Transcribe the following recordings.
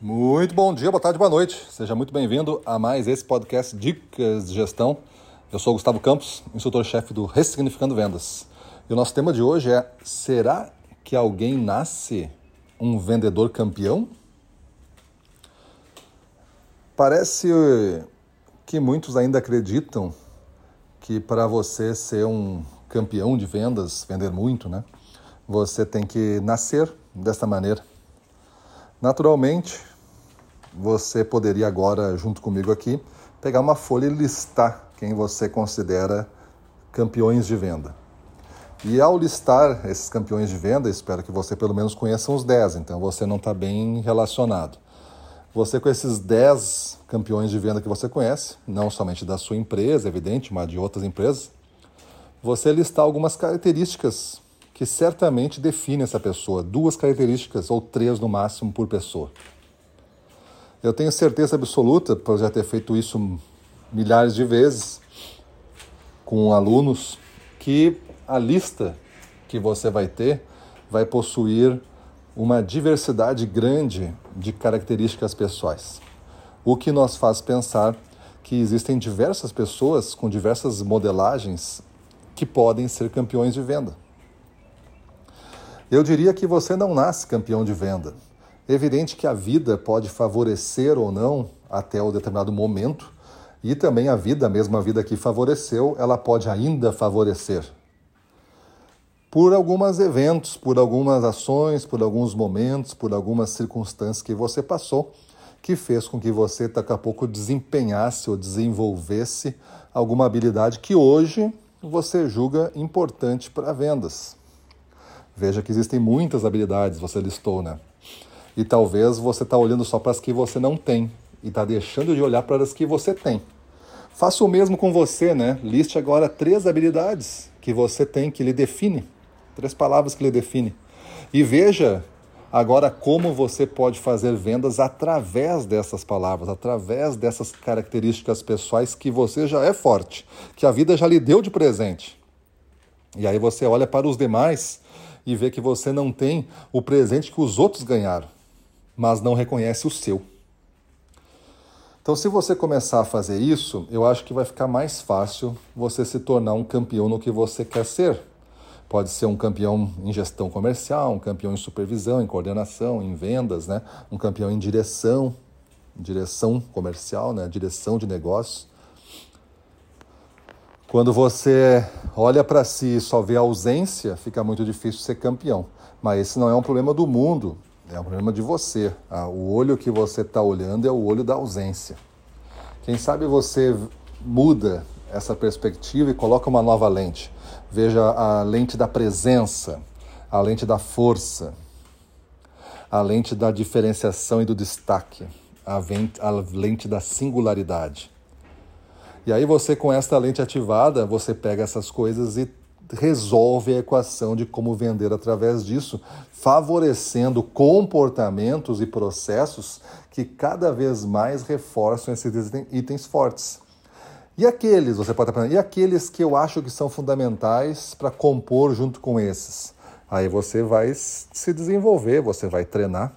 Muito bom dia, boa tarde, boa noite. Seja muito bem-vindo a mais esse podcast Dicas de Gestão. Eu sou Gustavo Campos, instrutor-chefe do Ressignificando Vendas. E o nosso tema de hoje é: será que alguém nasce um vendedor campeão? Parece que muitos ainda acreditam que para você ser um campeão de vendas, vender muito, né? Você tem que nascer desta maneira. Naturalmente, você poderia agora, junto comigo aqui, pegar uma folha e listar quem você considera campeões de venda. E ao listar esses campeões de venda, espero que você pelo menos conheça uns 10, então você não está bem relacionado. Você com esses 10 campeões de venda que você conhece, não somente da sua empresa, evidente, mas de outras empresas, você listar algumas características que certamente definem essa pessoa, duas características ou três no máximo por pessoa. Eu tenho certeza absoluta, por já ter feito isso milhares de vezes com alunos, que a lista que você vai ter vai possuir uma diversidade grande de características pessoais. O que nos faz pensar que existem diversas pessoas com diversas modelagens que podem ser campeões de venda. Eu diria que você não nasce campeão de venda. É evidente que a vida pode favorecer ou não até o determinado momento, e também a vida, a mesma vida que favoreceu, ela pode ainda favorecer. Por alguns eventos, por algumas ações, por alguns momentos, por algumas circunstâncias que você passou, que fez com que você daqui a pouco desempenhasse ou desenvolvesse alguma habilidade que hoje você julga importante para vendas. Veja que existem muitas habilidades, você listou, né? E talvez você está olhando só para as que você não tem e está deixando de olhar para as que você tem. Faça o mesmo com você, né? Liste agora três habilidades que você tem que lhe define, três palavras que lhe define. E veja agora como você pode fazer vendas através dessas palavras, através dessas características pessoais que você já é forte, que a vida já lhe deu de presente. E aí você olha para os demais e vê que você não tem o presente que os outros ganharam mas não reconhece o seu. Então, se você começar a fazer isso, eu acho que vai ficar mais fácil você se tornar um campeão no que você quer ser. Pode ser um campeão em gestão comercial, um campeão em supervisão, em coordenação, em vendas, né? um campeão em direção, direção comercial, né? direção de negócios. Quando você olha para si e só vê a ausência, fica muito difícil ser campeão. Mas esse não é um problema do mundo, é um problema de você. Ah, o olho que você está olhando é o olho da ausência. Quem sabe você muda essa perspectiva e coloca uma nova lente. Veja a lente da presença, a lente da força, a lente da diferenciação e do destaque, a lente da singularidade. E aí você com esta lente ativada, você pega essas coisas e resolve a equação de como vender através disso, favorecendo comportamentos e processos que cada vez mais reforçam esses itens fortes. E aqueles, você pode estar e aqueles que eu acho que são fundamentais para compor junto com esses? Aí você vai se desenvolver, você vai treinar.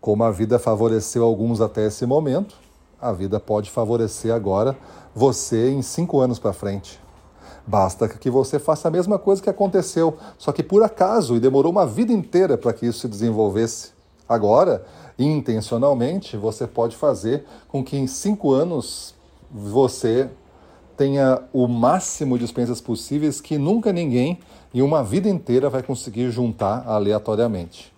Como a vida favoreceu alguns até esse momento, a vida pode favorecer agora você em cinco anos para frente. Basta que você faça a mesma coisa que aconteceu, só que por acaso e demorou uma vida inteira para que isso se desenvolvesse. Agora, intencionalmente, você pode fazer com que em cinco anos você tenha o máximo de experiências possíveis que nunca ninguém em uma vida inteira vai conseguir juntar aleatoriamente.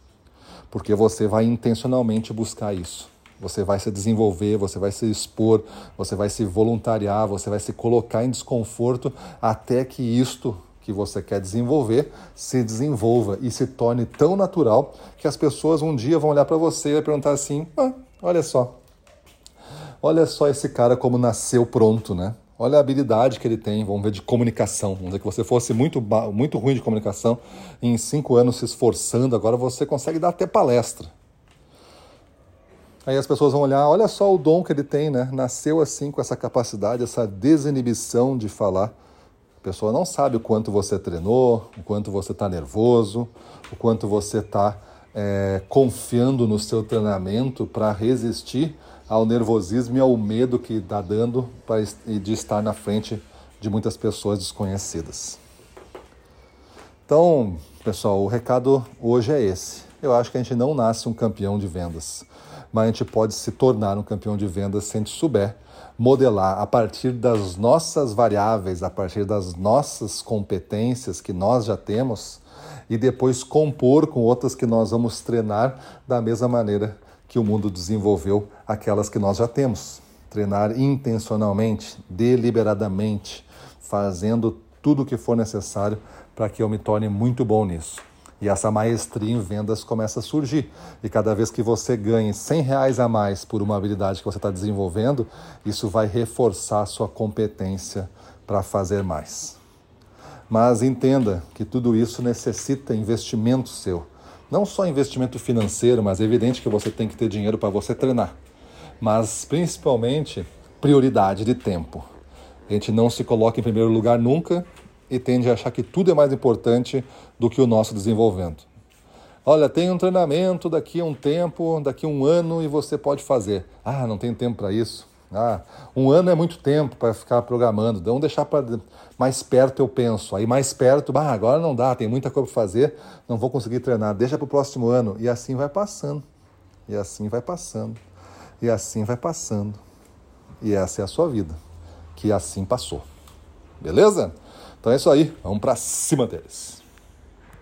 Porque você vai intencionalmente buscar isso. Você vai se desenvolver, você vai se expor, você vai se voluntariar, você vai se colocar em desconforto até que isto que você quer desenvolver se desenvolva e se torne tão natural que as pessoas um dia vão olhar para você e perguntar assim: ah, olha só, olha só esse cara como nasceu pronto, né? Olha a habilidade que ele tem, vamos ver, de comunicação. Vamos dizer que você fosse muito, muito ruim de comunicação, em cinco anos se esforçando, agora você consegue dar até palestra. Aí as pessoas vão olhar, olha só o dom que ele tem, né? Nasceu assim com essa capacidade, essa desinibição de falar. A pessoa não sabe o quanto você treinou, o quanto você está nervoso, o quanto você está é, confiando no seu treinamento para resistir ao nervosismo e ao medo que está dando de estar na frente de muitas pessoas desconhecidas. Então, pessoal, o recado hoje é esse. Eu acho que a gente não nasce um campeão de vendas, mas a gente pode se tornar um campeão de vendas se a gente souber modelar a partir das nossas variáveis, a partir das nossas competências que nós já temos e depois compor com outras que nós vamos treinar da mesma maneira que o mundo desenvolveu aquelas que nós já temos. Treinar intencionalmente, deliberadamente, fazendo tudo o que for necessário para que eu me torne muito bom nisso. E essa maestria em vendas começa a surgir. E cada vez que você ganhe 100 reais a mais por uma habilidade que você está desenvolvendo, isso vai reforçar a sua competência para fazer mais. Mas entenda que tudo isso necessita investimento seu. Não só investimento financeiro, mas é evidente que você tem que ter dinheiro para você treinar. Mas principalmente prioridade de tempo. A gente não se coloca em primeiro lugar nunca e tende a achar que tudo é mais importante do que o nosso desenvolvimento. Olha, tem um treinamento daqui a um tempo, daqui a um ano e você pode fazer. Ah, não tem tempo para isso. Ah, um ano é muito tempo para ficar programando. Vamos deixar para mais perto eu penso. Aí mais perto, bah, agora não dá, tem muita coisa para fazer, não vou conseguir treinar. Deixa para o próximo ano e assim vai passando. E assim vai passando. E assim vai passando. E essa é a sua vida, que assim passou. Beleza? Então é isso aí, vamos para cima deles.